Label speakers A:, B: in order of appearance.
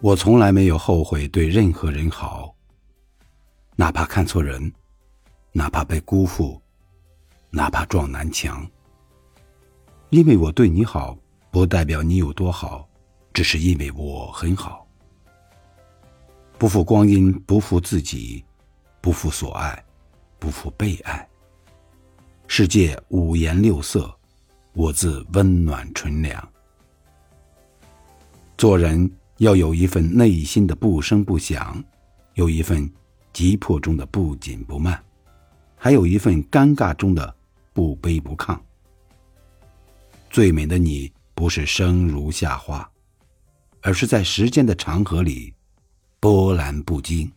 A: 我从来没有后悔对任何人好，哪怕看错人，哪怕被辜负，哪怕撞南墙。因为我对你好，不代表你有多好，只是因为我很好。不负光阴，不负自己，不负所爱，不负被爱。世界五颜六色，我自温暖纯良。做人。要有一份内心的不声不响，有一份急迫中的不紧不慢，还有一份尴尬中的不卑不亢。最美的你，不是生如夏花，而是在时间的长河里波澜不惊。